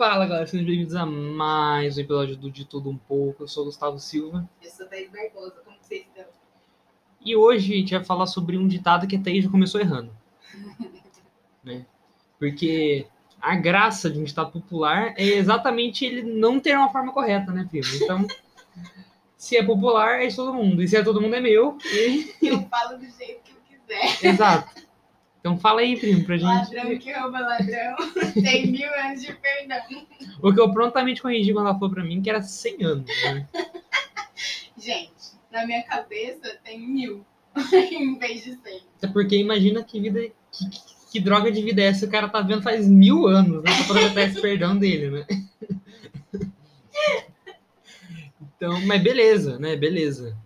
Fala galera, sejam bem-vindos a mais um episódio do De Tudo Um Pouco. Eu sou o Gustavo Silva Eu sou Thaís Barbosa, como vocês estão? e hoje a gente vai falar sobre um ditado que a Thaís já começou errando. né? Porque a graça de um ditado popular é exatamente ele não ter uma forma correta, né, primo? Então, se é popular, é de todo mundo. E se é todo mundo, é meu. E... Eu falo do jeito que eu quiser. Exato. Então fala aí, primo, pra Ladrão gente. que rouba ladrão tem mil anos de perdão. O que eu prontamente corrigi quando ela falou pra mim que era 100 anos. Né? Gente, na minha cabeça tem mil em vez de cem. Até porque imagina que vida. Que, que- que droga de vida é essa o cara tá vendo faz mil anos, né? Pra aproveitar esse perdão dele, né? Então, mas beleza, né? Beleza.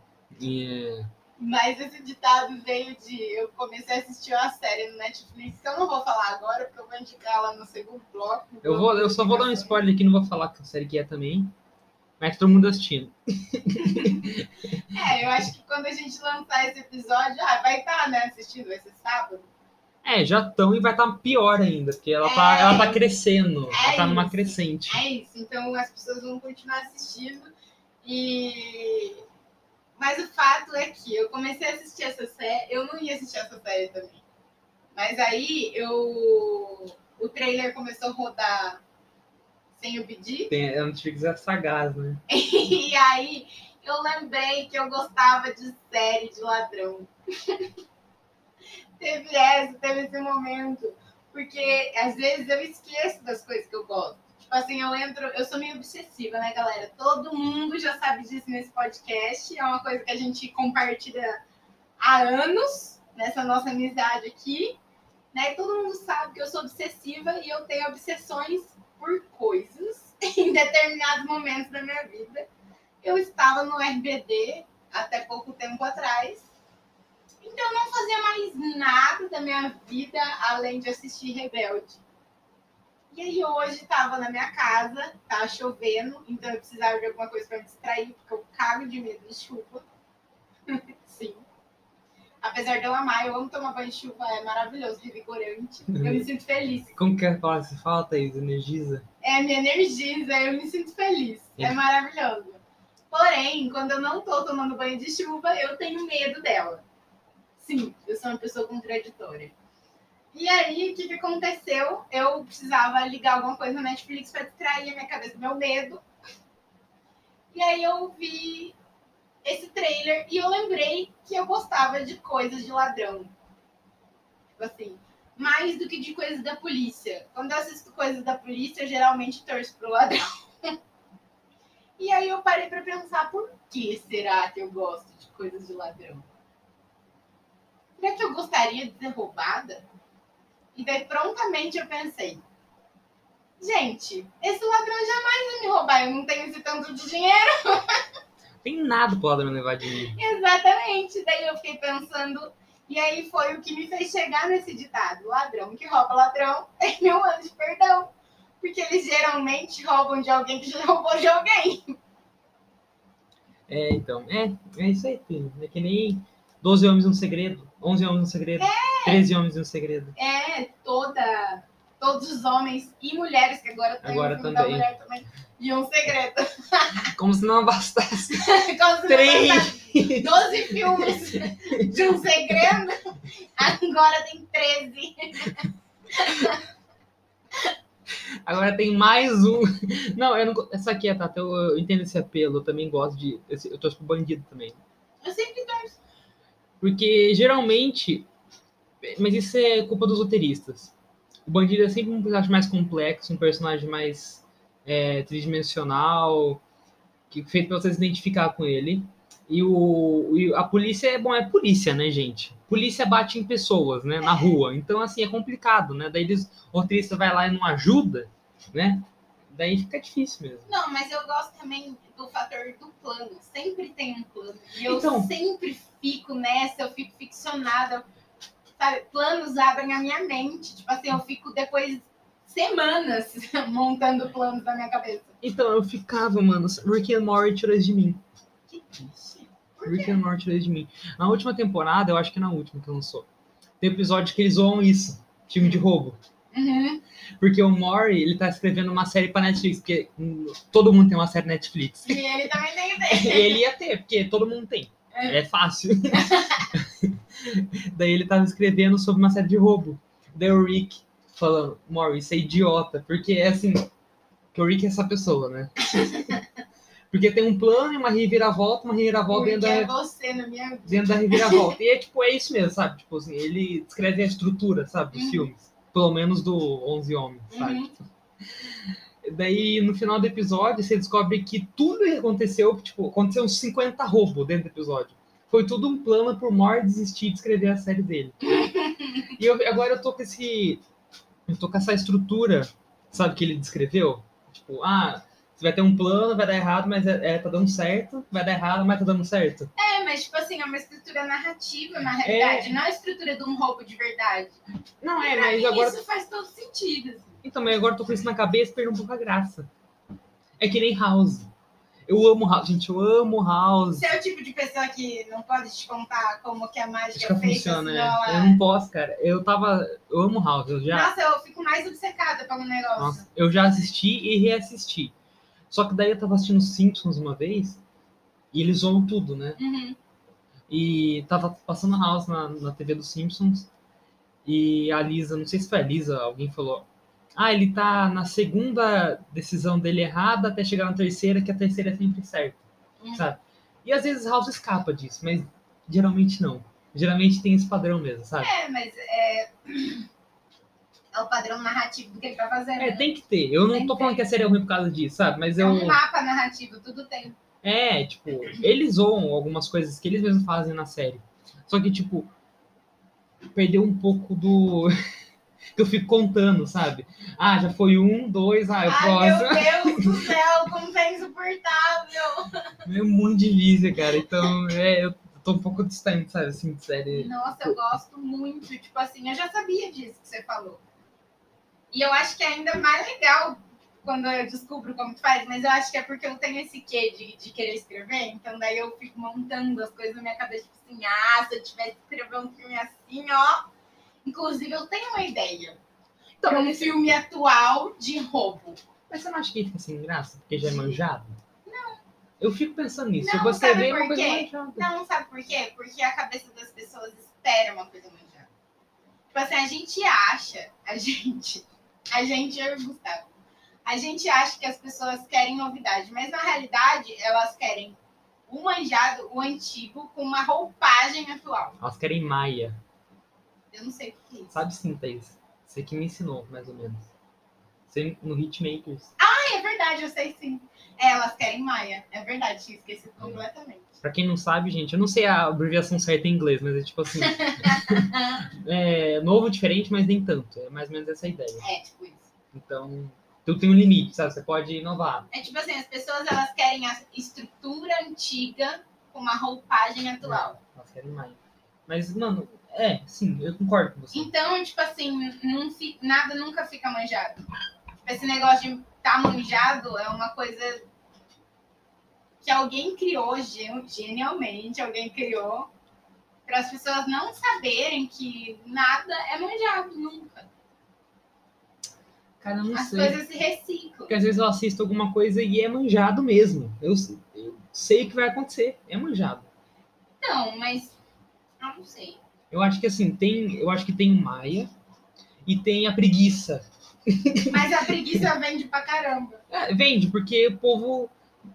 E, é, Mas esse ditado veio de. Eu comecei a assistir uma série no Netflix que eu não vou falar agora, porque eu vou indicar lá no segundo bloco. eu, vou, eu só vou dar um spoiler aqui, não vou falar que série que é também. Mas todo mundo assistindo. É, eu acho que quando a gente lançar esse episódio, ah, vai estar, né, assistindo, vai ser sábado. É, já estão e vai estar pior ainda, porque ela tá, É. ela tá crescendo. ela É tá numa isso. crescente. É isso, então as pessoas vão continuar assistindo. E. Mas o fato é que eu comecei a assistir essa série, eu não ia assistir essa série também. Mas aí eu. O trailer começou a rodar sem eu pedir. Tem, a Netflix é sagaz, né? E aí eu lembrei que eu gostava de série de ladrão. teve essa, teve esse momento. Porque às vezes eu esqueço das coisas que eu gosto. Tipo assim, eu entro, eu sou meio obsessiva, né, galera? Todo mundo já sabe disso nesse podcast. É uma coisa que a gente compartilha há anos nessa nossa amizade aqui. Né? Todo mundo sabe que eu sou obsessiva e eu tenho obsessões por coisas em determinados momentos da minha vida. Eu estava no RBD até pouco tempo atrás. Então eu não fazia mais nada da minha vida além de assistir Rebelde. E aí hoje estava na minha casa, tava chovendo, então eu precisava de alguma coisa para me distrair, porque eu cago de medo de chuva. Sim. Apesar de eu amar, eu amo tomar banho de chuva, é maravilhoso, revigorante. Eu me sinto feliz. Como que é falar se fala, Thaís? Energiza? É, me energiza, eu me sinto feliz. É É. maravilhoso. Porém, quando eu não tô tomando banho de chuva, eu tenho medo dela. Sim, eu sou uma pessoa contraditória. E aí, o que, que aconteceu? Eu precisava ligar alguma coisa na Netflix para distrair a minha cabeça do meu medo. E aí eu vi esse trailer e eu lembrei que eu gostava de coisas de ladrão. Tipo assim, mais do que de coisas da polícia. Quando eu assisto coisas da polícia, eu geralmente torço pro ladrão. e aí eu parei pra pensar, por que será que eu gosto de coisas de ladrão? Será que eu gostaria de ser roubada? E daí prontamente eu pensei, gente, esse ladrão jamais vai me roubar, eu não tenho esse tanto de dinheiro. Tem nada pro ladrão levar de mim. Exatamente. Daí eu fiquei pensando, e aí foi o que me fez chegar nesse ditado: ladrão que rouba ladrão tem mil anos de perdão. Porque eles geralmente roubam de alguém que já roubou de alguém. É, então, é, é isso aí, filho. É que nem 12 homens um segredo, 11 homens um segredo, 13 homens e um segredo. É, toda. Todos os homens e mulheres, que agora tem Agora também. da mulher também. E um segredo. Como se não bastasse. Como se não Três! bastasse 12 filmes de um segredo. Agora tem 13. Agora tem mais um. Não, eu não. Essa aqui é, Tata, eu, eu entendo esse apelo, eu também gosto de. esse- Eu torço pro bandido também. Eu sempre. Porque geralmente. Mas isso é culpa dos roteiristas. O bandido é sempre um personagem mais complexo, um personagem mais é, tridimensional, que feito pra você se identificar com ele. E, o, e a polícia é bom, é polícia, né, gente? Polícia bate em pessoas, né, na rua. Então, assim, é complicado, né? Daí eles, o roteirista vai lá e não ajuda, né? Daí fica difícil mesmo. Não, mas eu gosto também do fator do plano. Sempre tem um plano. E eu Então. sempre fico nessa, eu fico ficcionada. Sabe? Planos abrem a minha mente. Tipo assim, eu fico depois semanas montando planos na minha cabeça. Então, eu ficava, mano, Rick and Morty tirou de mim. Que triste. Rick and Morty tirou de mim. Na última temporada, eu acho que é na última que lançou, tem episódio que eles zoam isso, time de roubo. Uhum. Porque o Maury, ele tá escrevendo uma série pra Netflix, porque todo mundo tem uma série Netflix. E ele também tem ideia. ele ia ter, porque todo mundo tem. É. É fácil. Daí ele tava escrevendo sobre uma série de roubo. Daí o Rick falando, Maury, você é idiota. Porque é assim, que o Rick é essa pessoa, né? Porque tem um plano e uma reviravolta, uma reviravolta Porque dentro é da, você na minha vida. dentro da reviravolta. E é tipo, é isso mesmo, sabe? Tipo assim, ele descreve a estrutura, sabe, dos Uhum. filmes. Pelo menos do 11 Homens, sabe? Uhum. Daí, no final do episódio, você descobre que tudo que aconteceu, tipo, aconteceu uns 50 roubos dentro do episódio. Foi tudo um plano pro Mor desistir de escrever a série dele. e eu- agora eu tô com esse. Eu tô com essa estrutura, sabe, que ele descreveu? Tipo, ah, você vai ter um plano, vai dar errado, mas é, é, tá dando certo, vai dar errado, mas tá dando certo. É, mas tipo assim, é uma estrutura narrativa na realidade, não a estrutura de um roubo de verdade. Não é, mas mim, agora. isso faz todo sentido. assim. Então, mas agora eu tô com isso na cabeça e perdeu um pouco a graça. É que nem House. Eu amo House, gente, eu amo House. Você é o tipo de pessoa que não pode te contar como que a mágica Acho que é feita, funciona, senão é. ela... Eu não posso, cara. Eu tava. Eu amo House, eu já. Nossa, eu fico mais obcecada pelo negócio. Nossa, eu já assisti e reassisti. Só que daí eu tava assistindo Simpsons uma vez e eles zoam tudo, né? Uhum. E tava passando House na, na TV dos Simpsons e a Lisa, não sei se foi a Lisa, alguém falou: Ah, ele tá na segunda decisão dele errada até chegar na terceira, que a terceira é sempre certa, Uhum. sabe? E às vezes House escapa disso, mas geralmente não. Geralmente tem esse padrão mesmo, sabe? É, mas é... é o padrão narrativo do que ele tá fazendo. É, né? tem que ter. Eu não Tem tô falando que a série é ruim por causa disso, sabe? Mas É eu. um mapa narrativo, tudo tem. É, tipo, eles zoam algumas coisas que eles mesmos fazem na série. Só que, tipo, perdeu um pouco do. que eu fico contando, sabe? Ah, já foi um, dois, ah, é o Ai, meu Deus do céu, como tá insuportável. É um monte de Lízia, cara. Então, é, eu tô um pouco distante, sabe, assim, de série. Nossa, eu gosto muito. Tipo assim, eu já sabia disso que você falou. E eu acho que é ainda mais legal quando eu descubro como que faz, mas eu acho que é porque eu tenho esse quê de, de querer escrever, então daí eu fico montando as coisas na minha cabeça, tipo assim, ah, se eu tivesse que escrever um filme assim, ó. Inclusive, eu tenho uma ideia. Então, um filme atual de roubo. Mas você não acha que fica sem graça? Porque já é manjado? Não. Eu fico pensando nisso. Não, você sabe vê por uma coisa quê? manjada. Não, sabe por quê? Porque a cabeça das pessoas espera uma coisa manjada. Tipo assim, a gente acha, a gente, a gente, eu e Gustavo, a gente acha que as pessoas querem novidade, mas na realidade elas querem o manjado, o antigo, com uma roupagem atual. Elas querem Maia. Eu não sei o que é isso. Sabe sim, Thaís? Você que me ensinou, mais ou menos. Você no Hitmakers. Ah, é verdade, eu sei sim. É, elas querem Maia. É verdade, tinha esquecido completamente. Pra quem não sabe, gente, eu não sei a abreviação certa em inglês, mas é tipo assim. é novo, diferente, mas nem tanto. É mais ou menos essa ideia. É, tipo isso. Então, tudo tem um limite, sabe? Você pode inovar. É tipo assim, as pessoas elas querem a estrutura antiga com uma roupagem atual. Elas querem mais. Mas, mano, é, sim, eu concordo com você. Então, tipo assim, não nada nunca fica manjado. Tipo, esse negócio de tá manjado é uma coisa que alguém criou gen- genialmente, alguém criou para as pessoas não saberem que nada é manjado nunca. Cara, não As sei. coisas se reciclam. Porque às vezes eu assisto alguma coisa e é manjado mesmo. Eu, eu sei o que vai acontecer. É manjado. Não, mas eu não sei. Eu acho que assim, tem. Eu acho que tem o Maia e tem a preguiça. Mas a preguiça vende pra caramba. É, vende, porque o povo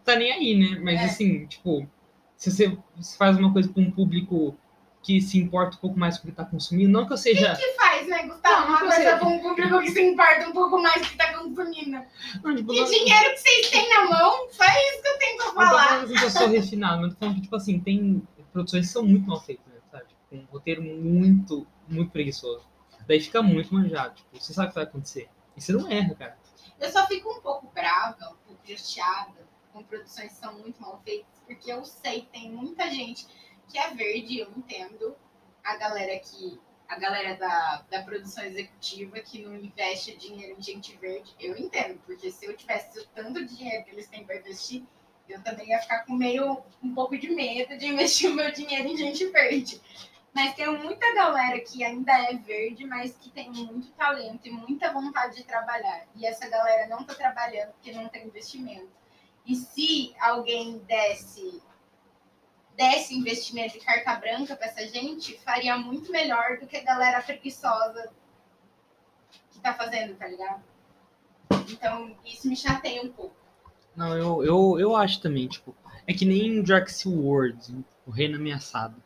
tá nem aí, né? Mas É. assim, tipo, se você faz uma coisa com um público que se importa um pouco mais com o que tá consumindo, não que eu seja. que faz, né, Gustavo? Não, Uma coisa sei. com um público que se importa um pouco mais que tá consumindo. Não, tipo, E não, dinheiro que vocês têm na mão, só isso que eu tenho pra não tô falar. falando assim que eu sou refinado, mas tô falando que, tipo assim, tem produções que são muito mal feitas, né? Sabe? Tipo, com um roteiro muito, muito preguiçoso. Daí fica muito manjado. Tipo, você sabe o que vai acontecer. Você não erra, cara. Eu só fico um pouco brava, um pouco chateada com produções que são muito mal feitas, porque eu sei tem muita gente que é verde, eu entendo. A galera que. A galera da, da produção executiva que não investe dinheiro em gente verde, eu entendo, porque se eu tivesse tanto dinheiro que eles têm para investir, eu também ia ficar com meio um pouco de medo de investir o meu dinheiro em gente verde. Mas tem muita galera que ainda é verde, mas que tem muito talento e muita vontade de trabalhar. E essa galera não tá trabalhando porque não tem investimento. E se alguém desse desse investimento de carta branca para essa gente, faria muito melhor do que a galera preguiçosa que tá fazendo, tá ligado? Então, isso me chateia um pouco. Não, eu, eu, eu acho também, tipo, é que nem Jurassic World, o Reino Ameaçado.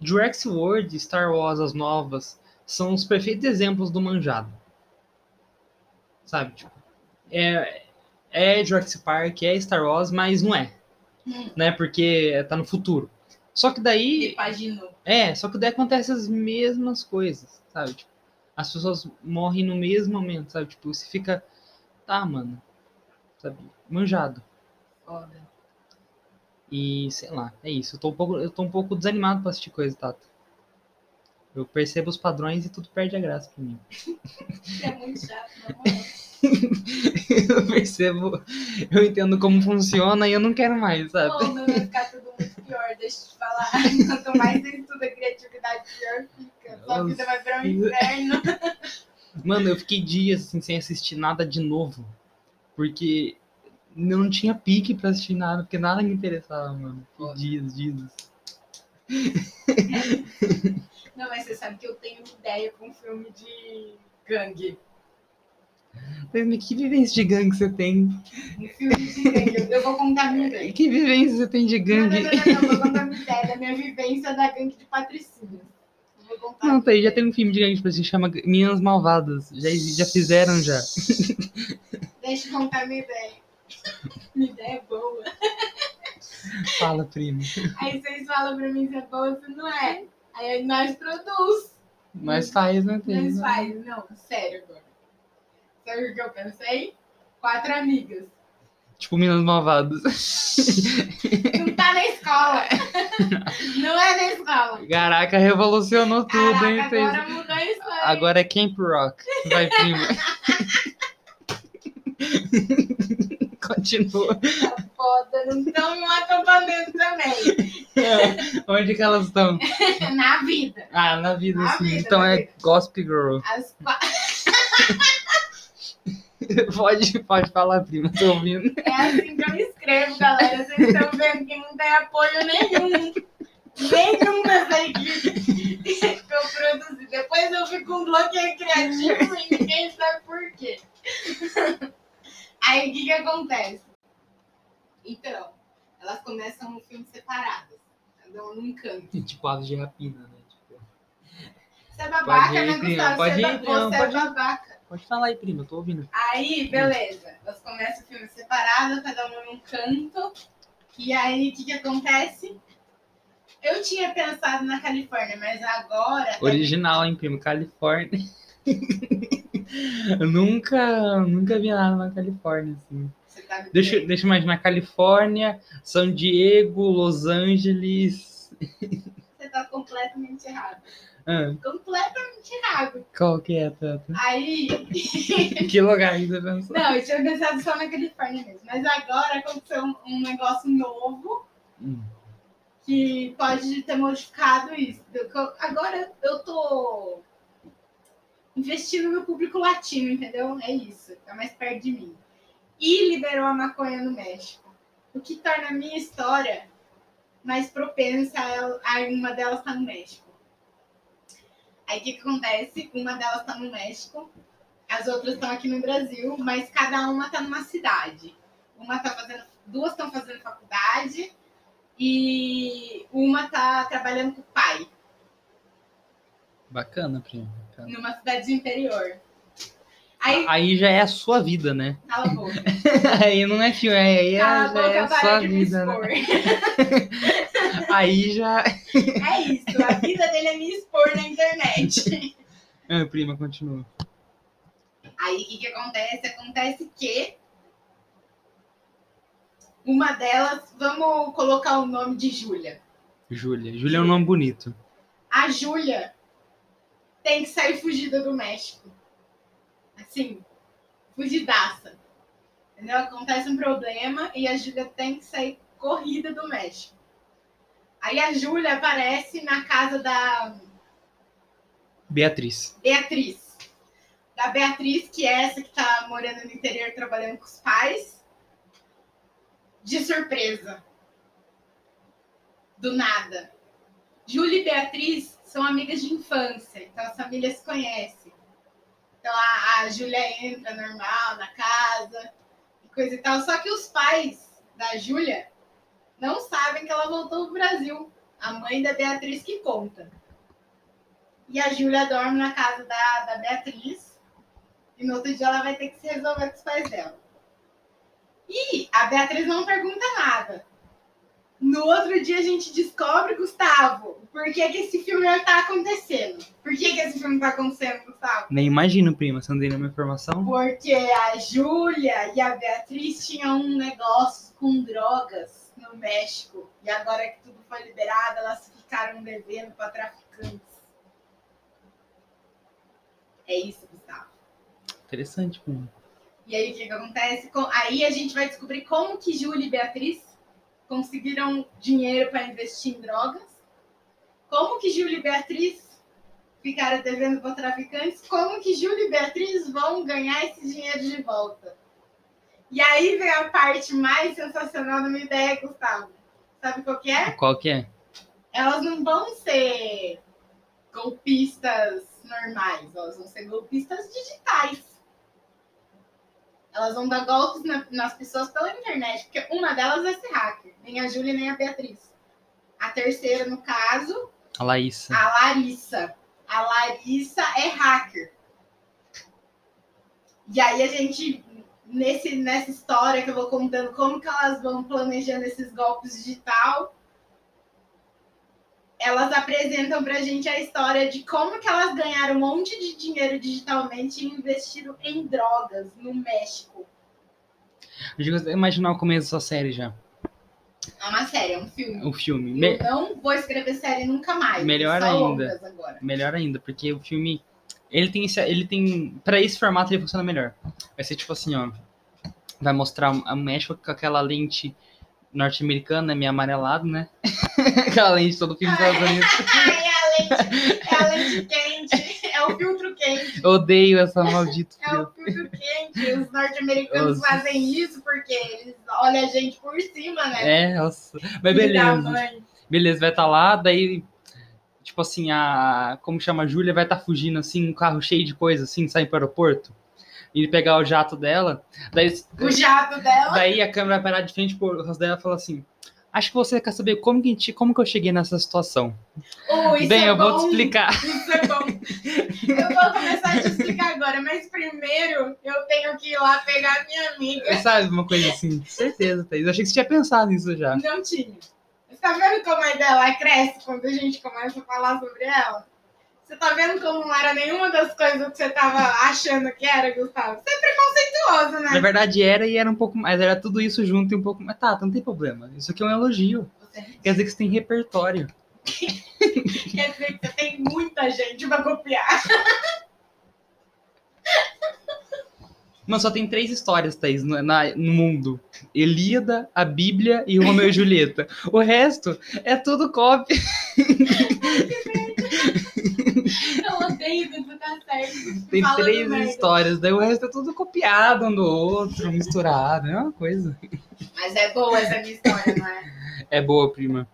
Jurassic World e Star Wars, as novas, são os perfeitos exemplos do manjado. Sabe, tipo, é, é Jurassic Park, é Star Wars, mas não é, Hum, né, porque tá no futuro. Só que daí, repaginou. é, só que daí acontece as mesmas coisas, sabe, tipo, as pessoas morrem no mesmo momento, sabe, tipo, você fica, tá, mano, sabe, manjado. Foda. E sei lá, é isso. Eu tô um pouco, eu tô um pouco desanimado pra assistir coisa, Tato. Eu percebo os padrões e tudo perde a graça pra mim. É muito chato, moral. eu percebo, eu entendo como funciona e eu não quero mais, sabe? Pô, não vai ficar tudo muito pior, deixa eu te falar. Quanto mais você estuda criatividade, pior fica. Sua vida vai virar um inferno. Mano, eu fiquei dias assim, sem assistir nada de novo. Porque não tinha pique pra assistir nada, porque nada me interessava, mano. Foda. Dias, dias. Não, mas você sabe que eu tenho ideia com filme de gangue. Mas que vivência de gangue você tem? Um filme de gangue. Eu- vou contar a minha ideia. Que vivência você tem de gangue? não, não, não, não, eu vou contar minha ideia da minha vivência da gangue de patricínios. Não, tá aí, já tem um filme de gangue que se chama Meninas Malvadas. Já, já fizeram já. Deixa eu contar minha ideia. Minha ideia é boa. Fala, primo. Aí vocês falam pra mim se é boa, se não é. Aí nós produz. Mas faz, né? Nós né? faz. Não, sério agora. Sabe o que eu pensei? Quatro amigas. Tipo Meninas Malvadas. Não tá na escola. Não é na escola. Caraca, revolucionou tudo, Caraca, hein? Fez- agora mudou a. Agora é Camp Rock. Vai, primo. Continua. Tá foda, não estão em um acampamento também. Onde que elas estão? Na vida. Ah, na vida, Na sim. vida, então é vida. Gospel Girl. As. Pode, pode falar, prima. Tô ouvindo. É assim que eu escrevo, galera. Vocês estão vendo que não tem apoio nenhum. Nenhum dessa equipe que eu produzi. Depois eu fico com um bloqueio criativo e ninguém sabe por quê. Aí o que, que acontece? Então, elas começam um filme separadas. Cada um num canto. Tipo aves de rapina, né? Tipo, Você é babaca, ir, né, Gustavo? pode Você, é ir, prima, você é babaca. pode falar aí, prima. Eu tô ouvindo. Aí, beleza. Elas começam o filme separado, cada um num canto. E aí, o que, que acontece? Eu tinha pensado na Califórnia, mas agora. Original, hein, primo? Califórnia. eu nunca, nunca vi nada na Califórnia, assim. Tá Deixa, deixa eu imaginar. Califórnia, São Diego, Los Angeles. Você tá completamente errado. Ah, Completamente errado. qual que é, Tata? Aí. que lugar que você pensou? Não, eu tinha pensado só na Califórnia mesmo. Mas agora aconteceu um, um negócio novo Hum. que pode ter modificado isso. Agora eu tô investindo no público latino, entendeu? É isso, tá mais perto de mim. E liberou a maconha no México. O que torna a minha história mais propensa a, uma delas estar no México. Aí o que, que acontece? Uma delas está no México, as outras estão aqui no Brasil, mas cada uma está numa cidade. Uma tá fazendo, duas estão fazendo faculdade e uma tá trabalhando com o pai, Bacana, primo. Numa cidade do interior. Aí, Aí já é a sua vida, né? cala a boca. Aí não é filme, aí é, Cala a já é a sua de vida, né? Aí já. É isso, a vida dele é me expor na internet. Ah, prima, continua. Aí o que, que acontece? Acontece que uma delas, vamos colocar o nome de Júlia. Júlia. Júlia é um nome bonito. A Júlia tem que sair fugida do México. Assim, fugidaça. Entendeu? Acontece um problema e a Júlia tem que sair corrida do México. Aí a Júlia aparece na casa da Beatriz. Beatriz. Da Beatriz, que é essa que tá morando no interior trabalhando com os pais. De surpresa. Do nada. Júlia e Beatriz são amigas de infância, então as famílias se conhecem. Então a, a Júlia entra normal na casa e coisa e tal. Só que os pais da Júlia não sabem que ela voltou pro Brasil. A mãe da Beatriz que conta. E a Júlia dorme na casa da, da Beatriz. E no outro dia ela vai ter que se resolver com os pais dela. E a Beatriz não pergunta nada. No outro dia a gente descobre, Gustavo, por que, que esse filme está acontecendo. Por que, que esse filme está acontecendo, Gustavo? Nem imagino, prima, você não tem nenhuma informação? Porque a Júlia e a Beatriz tinham um negócio com drogas no México. E agora que tudo foi liberado, elas ficaram devendo para traficantes. É isso, Gustavo. Interessante, prima. E aí o que, que acontece? Aí a gente vai descobrir como que Júlia e Beatriz conseguiram dinheiro para investir em drogas. Como que Júlia e Beatriz ficaram devendo para traficantes. Como que Júlia e Beatriz vão ganhar esse dinheiro de volta. E aí vem a parte mais sensacional da minha ideia, Gustavo. Sabe qual que é? Qual que é? elas não vão ser golpistas normais, elas vão ser golpistas digitais. Elas vão dar golpes na- nas pessoas pela internet, porque uma delas vai ser hacker, nem a Júlia nem a Beatriz. A terceira, no caso, A Laísa. a Larissa. A Larissa é hacker. E aí a gente, nesse, nessa história que eu vou contando, como que elas vão planejando esses golpes digital, elas apresentam pra gente a história de como que elas ganharam um monte de dinheiro digitalmente e investiram em drogas no México. Imaginar o começo dessa série já. É uma série, é um filme. O filme. Me- Eu não vou escrever série nunca mais. Melhor ainda. Melhor ainda, porque o filme. Ele tem. esse- Ele tem. Pra esse formato ele funciona melhor. Vai ser tipo assim, ó. Vai mostrar o México com aquela lente norte-americana, meio amarelado, né? aquela lente todo filme dos Estados Unidos. Ai, é a lente, é a lente quente, é o filtro quente. Odeio essa maldita. É o filtro quente. Os norte-americanos Os- fazem isso porque eles olham a gente por cima, né? É, nossa. Mas beleza. Beleza, vai estar lá, daí. Tipo assim, a. Como chama? A Júlia vai estar fugindo assim, um carro cheio de coisa, assim, sair pro aeroporto. E pegar o jato dela. Daí, O jato dela. daí a câmera vai parar de frente pro rosto dela e fala assim. Acho que você quer saber como que, gente- como que eu cheguei nessa situação. Oh, Bem, é eu vou bom. te explicar. Isso é bom. Eu vou começar a te explicar agora, mas primeiro eu tenho que ir lá pegar a minha amiga. Sabe, uma coisa assim. Certeza, Thaís. Eu achei que você tinha pensado nisso já. Não tinha. Você tá vendo como a ideia ela cresce quando a gente começa a falar sobre ela? Você tá vendo como não era nenhuma das coisas que você tava achando que era, Gustavo? Você é preconceituoso, Na né? verdade era e era um pouco mais. Era tudo isso junto e um pouco mais. Tá, não tem problema. Isso aqui é um elogio. Você Quer dizer que você tem repertório. quer dizer que você tem muita gente pra copiar. Mano, só tem três histórias, Thaís, no, na- no mundo. Elíada, a Bíblia e o Romeu e Julieta. O resto é tudo cópia. Eu odeio quando você tá certo. Tem Falando três merda. histórias, daí o resto é tudo copiado um do outro, misturado. É uma coisa. Mas é boa essa minha história, não é? É boa, prima.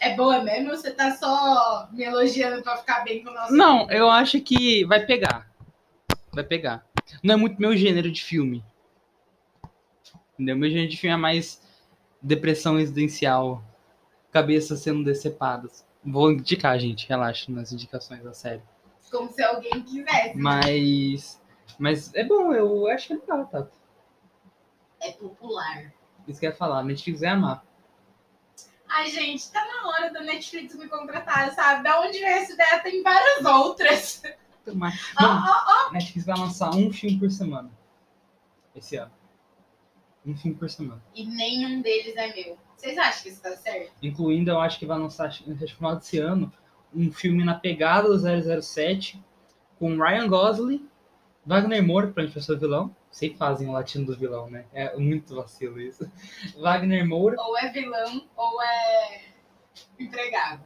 É boa mesmo ou você tá só me elogiando pra ficar bem com o nosso Não, eu acho que vai pegar. Vai pegar. Não é muito meu gênero de filme. Entendeu? Meu gênero de filme é mais depressão residencial. Cabeças sendo decepadas. Vou indicar, gente. Relaxa nas indicações da série. Como se alguém quisesse. Mas. Mas é bom, eu acho que é legal, tá? É popular. Isso que eu ia falar. Netflix vai amar. Ai, gente, tá na hora da Netflix me contratar, sabe? Da onde veio essa ideia? Tem várias outras. Mas, Ó, não, ó, ó. Netflix vai lançar um filme por semana. Esse ano. Um filme por semana. E nenhum deles é meu. Vocês acham que isso tá certo? Incluindo, eu acho que vai lançar, acho que no final desse ano, um filme na pegada do 007, com Ryan Gosling, Wagner Moura, pra gente ser o vilão. Sei fazem o latino do vilão, né? É muito vacilo isso. Wagner Moura. Ou é vilão, ou é empregado.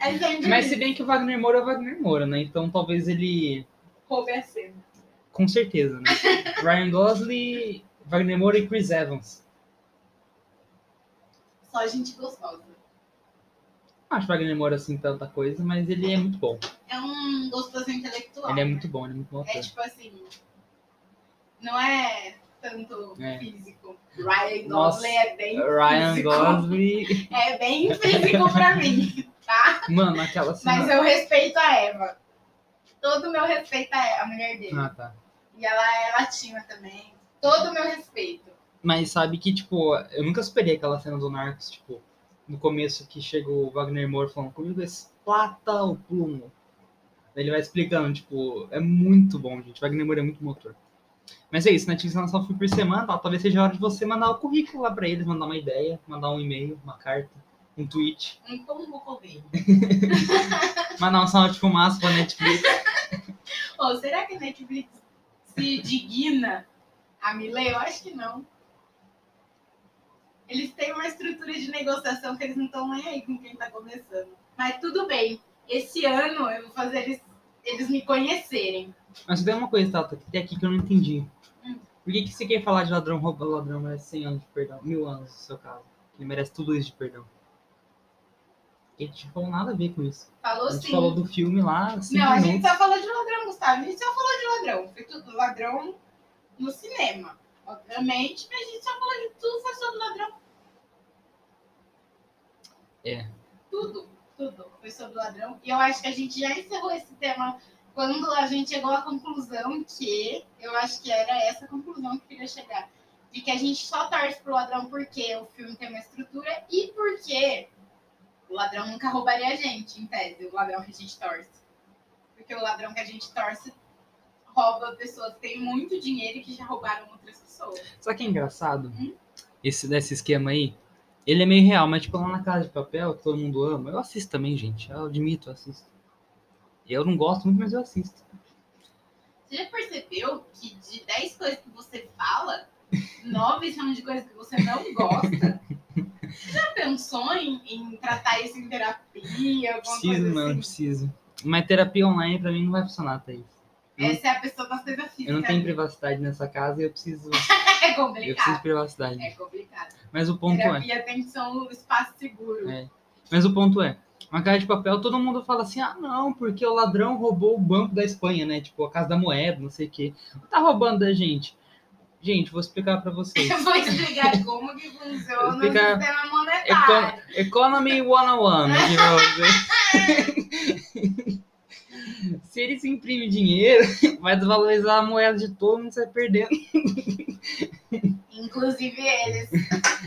É sempre Mas se bem que o Wagner Moura é o Wagner Moura, né? Então talvez ele. Roube a cena. Com certeza, né? Ryan Gosling, Wagner Moura e Chris Evans. Só gente gostosa. Acho Wagner Moura assim tanta coisa, mas ele é muito bom. É um gostoso intelectual. Ele é né? muito bom, ele é muito bom É tipo assim. Não é tanto É. físico. Ryan Gosling é bem Ryan físico. Gosling. É bem físico pra mim, tá? Mano, aquela cena. Mas eu respeito a Eva. Todo o meu respeito a Eva, a mulher dele. Ah, tá. E ela é latina também. Todo o meu respeito. Mas sabe que, tipo, eu nunca superei aquela cena do Narcos, tipo, no começo que chega o Wagner Moura falando comigo, explata o plumo. Daí ele vai explicando, tipo, é muito bom, gente. Wagner Moura é muito motor. Mas é isso, Netflix lança um filme por semana, tá? talvez seja a hora de você mandar o currículo lá pra eles, mandar uma ideia, mandar um e-mail, uma carta, um tweet, Um pombo correio. mandar um sinal de fumaça pra Netflix. Ô, será que a Netflix se digna a me ler? Eu acho que não. Eles têm uma estrutura de negociação que eles não estão nem aí com quem tá começando. Mas tudo bem. Esse ano eu vou fazer eles, eles me conhecerem. Mas tem uma coisa, Tata, que tem aqui que eu não entendi. Hum. Por que, que você quer falar de ladrão rouba ladrão merece 100 anos de perdão? Mil anos, no seu caso. Ele merece tudo isso de perdão. Porque a gente não falou nada a ver com isso. Falou A gente sim. falou do filme lá, Não, a gente minutos. só falou de ladrão, Gustavo. A gente só falou de ladrão. Foi tudo ladrão no cinema. Obviamente, mas a gente só falou de tudo, foi sobre ladrão. É. Tudo, tudo foi sobre ladrão. E eu acho que a gente já encerrou esse tema quando a gente chegou à conclusão que eu acho que era essa conclusão que queria chegar. De que a gente só torce pro ladrão porque o filme tem uma estrutura e porque o ladrão nunca roubaria a gente, em tese, o ladrão que a gente torce. Porque o ladrão que a gente torce rouba pessoas que têm muito dinheiro e que já roubaram outras pessoas. O que é engraçado? Hum? Esse desse esquema aí. Ele é meio real, mas tipo lá na Casa de Papel, que todo mundo ama. Eu assisto também, gente. Eu admito, eu assisto. Eu não gosto muito, mas eu assisto. Você já percebeu que de 10 coisas que você fala, 9 são de coisas que você não gosta? Você já pensou em, em tratar isso em terapia? Preciso, não, assim? preciso. Mas terapia online pra mim não vai funcionar, Thaís. Essa é a pessoa das coisas físicas. Eu não tenho privacidade nessa casa e eu preciso, É eu preciso complicado. de privacidade. É complicado. Mas o ponto é. terapia tem que ser um espaço seguro. É. Mas o ponto é, uma casa de papel, todo mundo fala assim, ah, não, porque o ladrão roubou o banco da Espanha, né? Tipo, a casa da moeda, não sei o quê. Tá roubando da gente. Gente, vou explicar pra vocês. Eu vou explicar como que funciona o sistema monetário. Economy 101 aqui pra vocês. Se eles imprimem dinheiro, vai desvalorizar a moeda de todo mundo, você vai perdendo. Inclusive eles.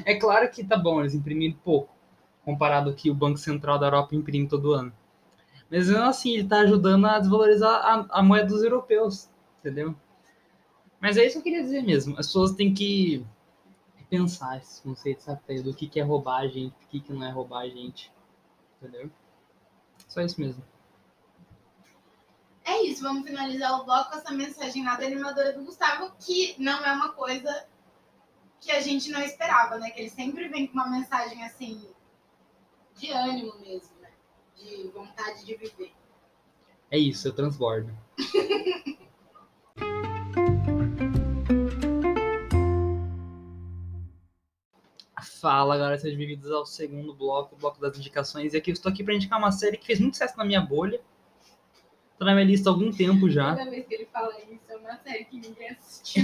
É claro que tá bom, eles imprimem pouco, comparado ao que o Banco Central da Europa imprime todo ano. Mas mesmo assim, ele tá ajudando a desvalorizar a, a moeda dos europeus, entendeu? Mas é isso que eu queria dizer mesmo. As pessoas têm que pensar esses conceitos, sabe? Do que, que é roubar a gente, do que, que não é roubar a gente. Entendeu? Só isso mesmo. É isso, vamos finalizar o bloco com essa mensagem nada animadora do Gustavo, que não é uma coisa que a gente não esperava, né? Que ele sempre vem com uma mensagem assim, de ânimo mesmo, né? De vontade de viver. É isso, eu transbordo. Fala galera, sejam bem-vindos ao segundo bloco, o bloco das indicações. E aqui eu estou aqui para indicar uma série que fez muito sucesso na minha bolha. Tá na minha lista há algum tempo já. Toda vez que ele fala isso, é uma série que ninguém assistiu.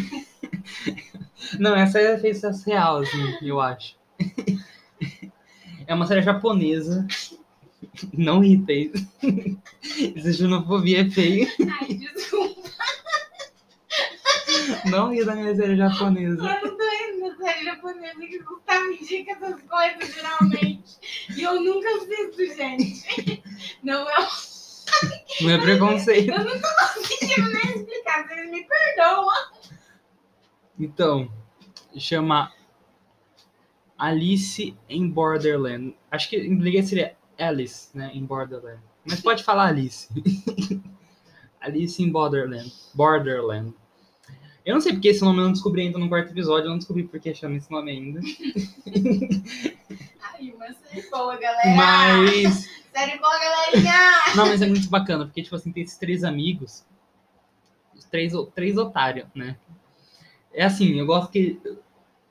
Não, essa série fez sucesso real, assim, eu acho. É uma série japonesa. Não irritei. Esse xenofobia é feio. Ai, desculpa, Não ri da minha série japonesa. eu não tô indo na série japonesa que Gustavo indica essas coisas geralmente. E eu nunca assisto, gente. Não é Não é preconceito. Eu não tô conseguindo nem explicar, vocês me perdoam. Então, chama Alice em Borderland. Acho que em inglês seria Alice, né? Em Borderland. Mas pode falar Alice. Alice em Borderland. Borderland. Eu não sei porque esse nome eu não descobri ainda no quarto episódio. Eu não descobri porque chama esse nome ainda. Ai, uma série boa, galera. Mas. Série boa, galerinha! Não, mas é muito bacana, porque, tipo assim, tem esses três amigos. Os três, três otários, né? É assim, eu gosto que.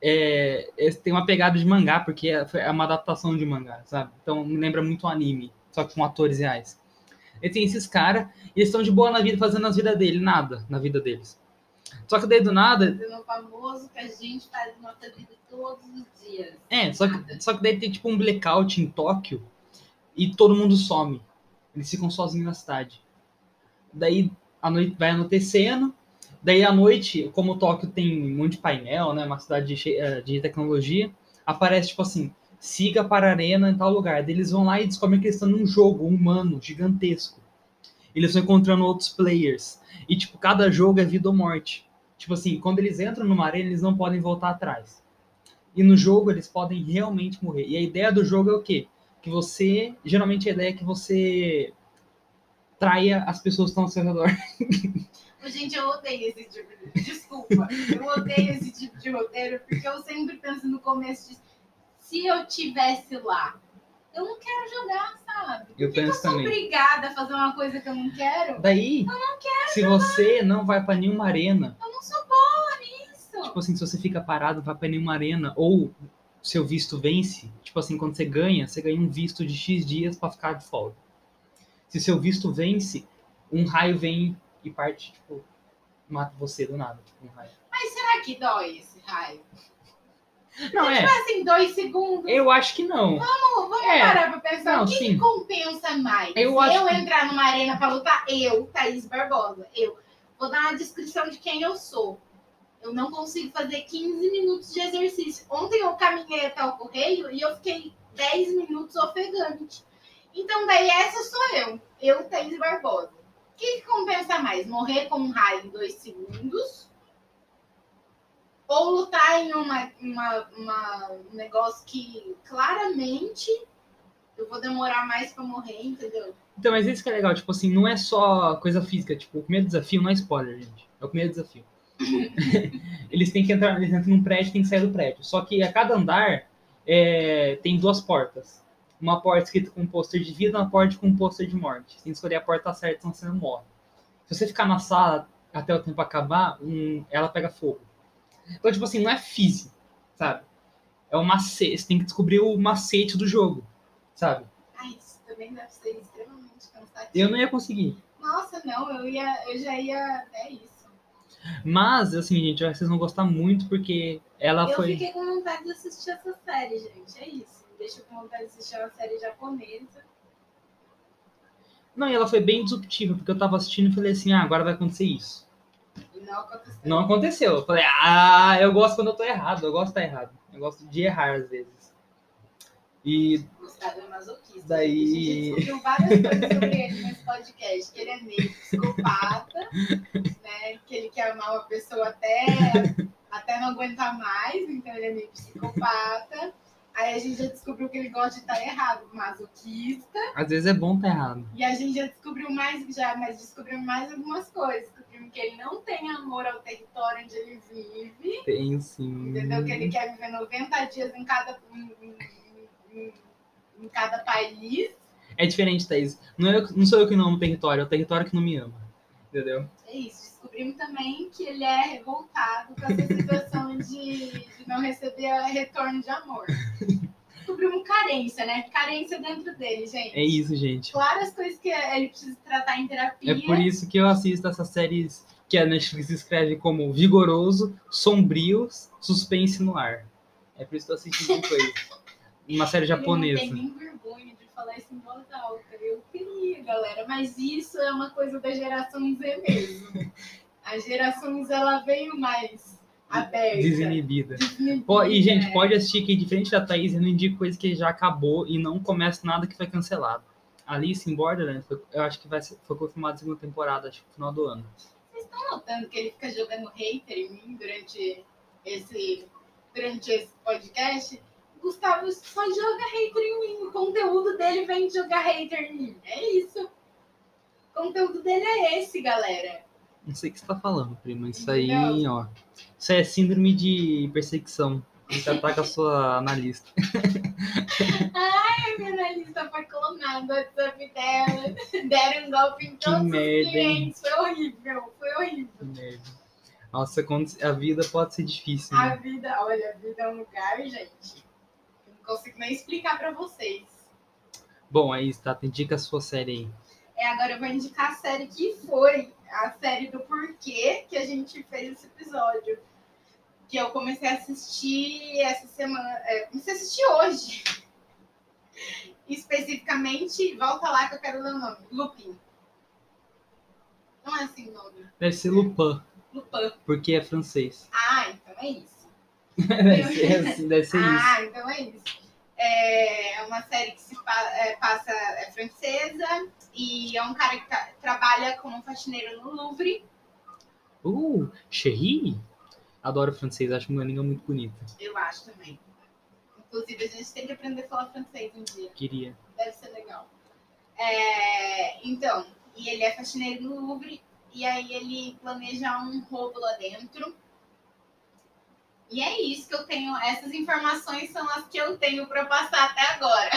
É, é, tem uma pegada de mangá, porque é, é uma adaptação de mangá, sabe? Então me lembra muito um anime, só que com atores reais. E tem esses caras, e eles estão de boa na vida, fazendo as vidas dele, nada na vida deles. Só que daí do nada. O famoso que a gente faz nossa vida todos os dias. É, só que, só que daí tem tipo um blackout em Tóquio e todo mundo some. Eles ficam sozinhos na cidade. Daí a noite vai anoitecendo. Daí à noite, como Tóquio tem um monte de painel, né, uma cidade de, de tecnologia, aparece tipo assim: siga para a arena em tal lugar. Daí eles vão lá e descobrem que eles estão num jogo humano gigantesco. Eles vão encontrando outros players. E, tipo, cada jogo é vida ou morte. Tipo assim, quando eles entram numa arena, eles não podem voltar atrás. E no jogo, eles podem realmente morrer. E a ideia do jogo é o quê? Que você. Geralmente a ideia é que você traia as pessoas que estão ao seu redor. Gente, eu odeio esse tipo de. Desculpa. Eu odeio esse tipo de roteiro, porque eu sempre penso no começo de. Se eu tivesse lá, eu não quero jogar, sabe? Eu Por que penso que eu sou também. obrigada a fazer uma coisa que eu não quero? Daí, se você não vai pra nenhuma arena, Eu não sou boa nisso. tipo assim, se você fica parado, vai pra nenhuma arena, ou seu visto vence, tipo assim, quando você ganha, você ganha um visto de X dias pra ficar de folga. Se seu visto vence, um raio vem e parte, tipo, mata você do nada, tipo, um raio. Mas será que dói esse raio? Não, é, Tipo assim, dois segundos. eu acho que não. Vamos, vamos É. parar pra pensar. Não, o que, que compensa mais? Eu acho que- entrar numa arena pra lutar, eu, Thaís Barbosa, eu. Vou dar uma descrição de quem eu sou. Eu não consigo fazer 15 minutos de exercício. Ontem eu caminhei até o correio e eu fiquei 10 minutos ofegante. Então, daí essa sou eu. Eu, Thaís Barbosa. O que, que compensa mais? Morrer com um raio em dois segundos? Ou lutar em uma, uma, uma- um negócio que claramente eu vou demorar mais pra morrer, entendeu? Então, mas isso que é legal, tipo assim, não é só coisa física, tipo, o primeiro desafio não é spoiler, gente. É o primeiro desafio. eles têm que entrar, eles entram num prédio, tem que sair do prédio. Só que a cada andar é, tem duas portas. Uma porta escrita com um pôster de vida, uma porta com um pôster de morte. Você tem que escolher a porta certa, senão você não morre. Se você ficar na sala até o tempo acabar, um, ela pega fogo. Então, tipo assim, não é físico, sabe? É o macete, você tem que descobrir o macete do jogo, sabe? Ai, isso também deve ser extremamente cansativo. Eu não ia conseguir. Nossa, não, eu, ia, eu já ia. É isso. Mas, assim, gente, eu vocês vão gostar muito porque ela eu foi. fiquei com vontade de assistir essa série, gente. É isso. Deixa com vontade de assistir uma série japonesa. Não, e ela foi bem disruptiva, porque eu tava assistindo e falei assim, ah, agora vai acontecer isso. E não aconteceu. Não aconteceu. Eu falei, ah, eu gosto quando eu tô errado, eu gosto de estar errado. Eu gosto de errar às vezes. E. Daí- A gente descobriu várias coisas sobre ele nesse podcast. Que ele é meio psicopata, né? Que ele quer amar uma pessoa até, até não aguentar mais, então ele é meio psicopata. Aí a gente já descobriu que ele gosta de estar errado, masoquista. às vezes é bom estar errado. E a gente já descobriu mais, já, mas descobrimos mais algumas coisas. Descobrimos que ele não tem amor ao território onde ele vive. Tem sim. Entendeu? Que ele quer viver 90 dias em cada, em, em- cada país. É diferente, Thaís. Não, é eu- não sou eu que não amo o território, é o território que não me ama. Entendeu? É isso. Descobrimos também que ele é revoltado com essa situação de, de não receber retorno de amor. Descobrimos carência, né? Carência dentro dele, gente. É isso, gente. Claro as coisas que ele precisa tratar em terapia. É por isso que eu assisto essas séries que a Netflix escreve como vigoroso, sombrios, suspense no ar. É por isso que eu assisto essas coisas. Uma série não japonesa. tem nem vergonha de falar isso em voz alta. Eu queria, galera. Mas isso é uma coisa da geração Z mesmo. A geração Z, ela veio mais aberta. Desinibida. desinibida. Pô, e, gente, pode assistir que, diferente da Thaís, eu não indico coisa que já acabou e não começa nada que foi cancelado. Alice in Borderlands, foi- eu acho que vai ser, foi confirmado a segunda temporada, acho que no final do ano. Vocês estão notando que ele fica jogando hater em mim durante esse, durante esse podcast? Gustavo só joga hater em mim. O conteúdo dele vem de jogar hater em mim. É isso. O conteúdo dele é esse, galera. Não sei o que você tá falando, prima. Isso aí, ó. Isso é síndrome de perseguição. A gente ataca a sua analista. Ai, a minha analista foi clonada no WhatsApp dela. Deram um golpe em todos os clientes. Foi horrível, foi horrível. Que merda. Nossa, a vida pode ser difícil, A né? vida, olha, a vida é um lugar, gente. Consigo nem explicar pra vocês. Bom, aí, tá, indica a sua série aí. É, agora eu vou indicar a série que foi a série do porquê que a gente fez esse episódio. Que eu comecei a assistir essa semana. É, comecei a assistir hoje. Especificamente, volta lá que eu quero ler o nome. Lupin. Não é assim o nome. Deve ser Lupin, Lupin. porque é francês. Ah, então é isso. deve ser assim, deve ser isso. Ah, então é isso. É uma série que se é, passa é francesa e é um cara que tá- trabalha como faxineiro no Louvre. Uh, Chéri? Adoro francês, acho uma língua muito bonita. Eu acho também. Inclusive, a gente tem que aprender a falar francês um dia. Queria. Deve ser legal. É, então, e ele é faxineiro no Louvre, e aí ele planeja um roubo lá dentro. E é isso que eu tenho. Essas informações são as que eu tenho para passar até agora.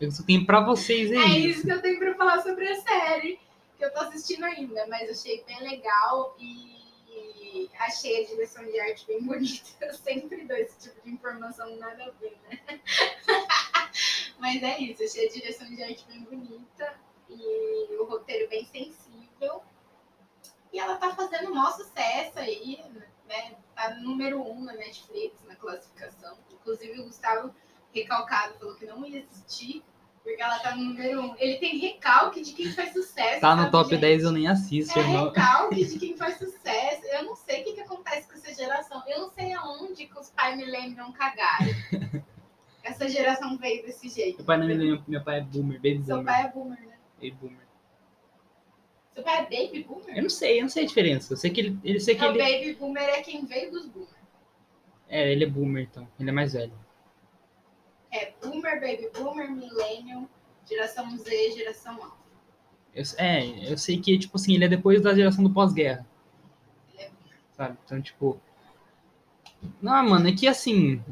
Eu só tenho pra vocês É aí. isso que eu tenho para falar sobre a série, que eu tô assistindo ainda, mas achei bem legal e achei a direção de arte bem bonita. Eu sempre dou esse tipo de informação nada a ver, né? mas é isso, achei a direção de arte bem bonita e o roteiro bem sensível. E ela tá fazendo um maior sucesso aí, né? Tá no número um na Netflix, na classificação. Inclusive o Gustavo recalcado falou que não ia assistir, porque ela tá no número um. Ele tem recalque de quem faz sucesso. Tá no sabe, top gente? 10, eu nem assisto, É irmão. recalque de quem faz sucesso. Eu não sei o que, que acontece com essa geração. Eu não sei aonde que os pais me lembram cagar. Essa geração veio desse jeito. Meu pai não me lembra, meu pai é boomer, baby Seu boomer. pai é boomer, né? Baby boomer. Seu pai é baby boomer? Eu não sei, eu não sei a diferença. Eu sei que ele, ele sei que Não, ele. baby boomer é quem veio dos boomers. É, ele é boomer, então. Ele é mais velho. É boomer, baby boomer, millennium, geração Z, geração. Eu, é, eu sei que, tipo assim, ele é depois da geração do pós-guerra. Ele é Sabe? Então, tipo. Não, mano, é que assim.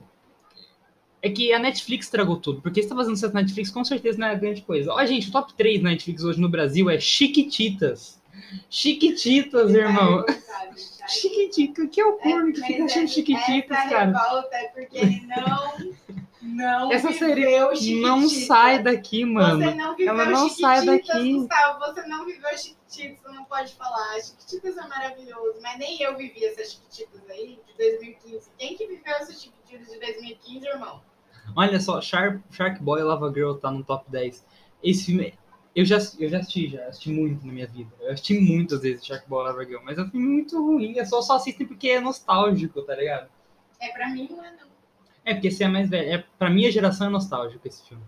É que a Netflix estragou tudo. Porque você tá fazendo sucesso na Netflix, com certeza não é grande coisa. Ó, gente, o top 3 na Netflix hoje no Brasil é Chiquititas. Chiquititas, irmão. Chiquititas, que é o corno que fica achando Chiquititas, essa cara? revolta é porque ele não, não Essa série Não sai daqui, mano. Você não viveu Ela não sai daqui. Gustavo. Você não viveu Chiquititas, você não pode falar. Chiquititas é maravilhoso, mas nem eu vivi essas Chiquititas aí de 2015. Quem que viveu essas Chiquititas de 2015, irmão? Olha só, Shark, Shark Boy e Lava Girl tá no top 10. Esse filme, eu já, eu já assisti, já assisti muito na minha vida. Eu assisti muitas vezes Shark Boy e Lava Girl, mas é um filme muito ruim. É só, só assistem porque é nostálgico, tá ligado? É pra mim, não é não. É porque você é mais velho. É, pra minha geração é nostálgico esse filme.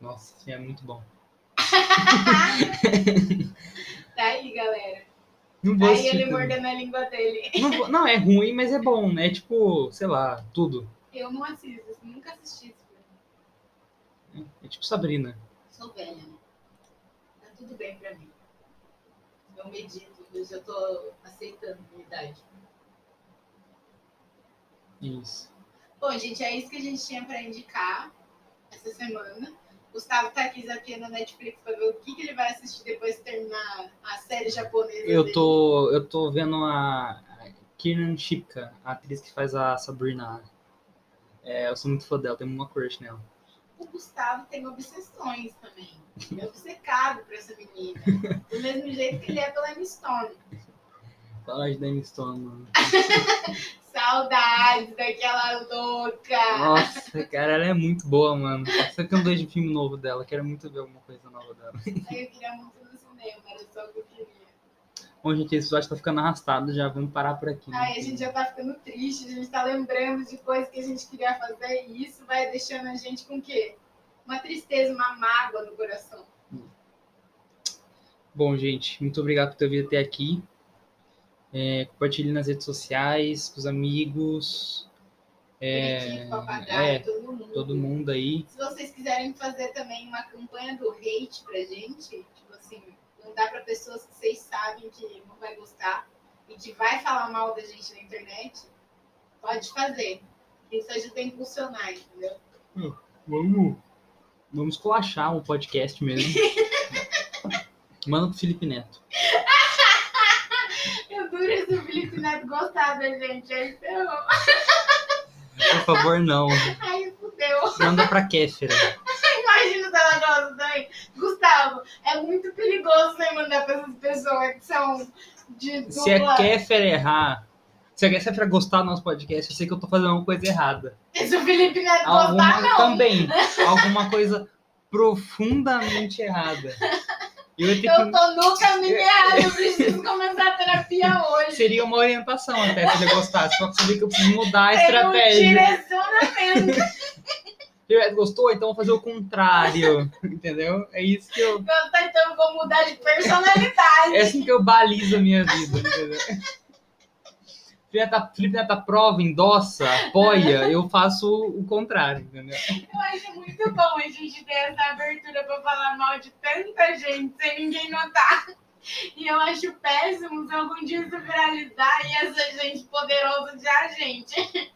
Nossa, filme é muito bom. Tá aí, galera. Não vou aí ele mordendo a língua dele. não, não, é ruim, mas é bom, né? É tipo, sei lá, tudo. Eu não assisto, nunca assisti esse filme. É tipo Sabrina. Sou velha, né? Tá tudo bem pra mim. Eu medito, eu já tô aceitando a minha idade. Isso. Bom, gente, é isso que a gente tinha pra indicar essa semana. Gustavo tá aqui zapiando na Netflix pra ver o que, que ele vai assistir depois de terminar a série japonesa. Eu dele. tô, eu tô vendo a Kiernan Shipka, a atriz que faz a Sabrina. É, eu sou muito fã dela, tenho uma crush nela. O Gustavo tem obsessões também. Ele é obcecado por essa menina. Do mesmo jeito que ele é pela Emma Stone. Saudade da Emma Stone, mano. Saudades daquela louca. Nossa, cara, ela é muito boa, mano. Só que eu vejo filme novo dela, quero muito ver alguma coisa nova dela. Eu queria muito no cinema, era só o que eu queria. Bom, gente, esse episódio tá ficando arrastado, já vamos parar por aqui. né? Ai, a gente já tá ficando triste, a gente tá lembrando de coisas que a gente queria fazer e isso vai deixando a gente com o quê? Uma tristeza, uma mágoa no coração. Bom, gente, muito obrigado por ter vindo até aqui. É, compartilhe nas redes sociais, com os amigos, É, papagaio, é, todo mundo. todo mundo aí. Se vocês quiserem fazer também uma campanha do hate pra gente, tipo assim, mandar pra pessoas que vocês sabem que não vai gostar e que vai falar mal da gente na internet, pode fazer. Isso ajuda a impulsionar, entendeu? Vamos, vamos colachar o podcast mesmo. Manda pro Felipe Neto. Eu duro se o Felipe Neto gostar da gente. Aí ferrou. Por favor, não. Aí fudeu. Manda pra Kéfera. Imagina se ela gosta também. É muito perigoso você mandar pra essas pessoas que são de dupla. Se a Kéfera errar, se a Kéfera gostar do nosso podcast, eu sei que eu tô fazendo alguma coisa errada. E se o Felipe gostar, Alguma, não. também. Alguma coisa profundamente errada. Eu Eu que... tô no caminho errado, eu preciso começar a terapia hoje. Seria uma orientação até se ele gostasse, pra saber que eu preciso mudar a Tem um estratégia. direcionamento. Ele gostou, então vou fazer o contrário. Entendeu? É isso que eu. Então eu vou mudar de personalidade. É assim que eu balizo a minha vida, entendeu? Felipe Neto, Felipe Neto aprova, endossa, apoia, eu faço o contrário, entendeu? Eu acho muito bom a gente ter essa abertura pra falar mal de tanta gente sem ninguém notar. E eu acho péssimo se algum dia isso viralizar e essa gente poderosa de a gente.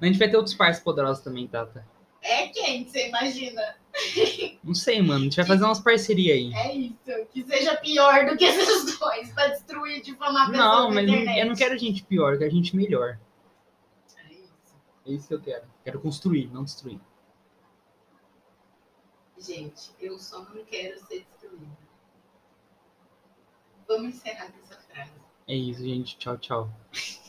A gente vai ter outros parceiros poderosos também, Tata. É quem, você imagina? Não sei, mano. A gente vai fazer umas parcerias aí. É isso. Que seja pior do que esses dois pra destruir, difamar pessoas Não, mas internet. eu não quero gente pior, eu quero gente melhor. É isso. É isso que eu quero. Quero construir, não destruir. Gente, eu só não quero ser destruída. Vamos encerrar com essa frase. É isso, gente. Tchau, tchau.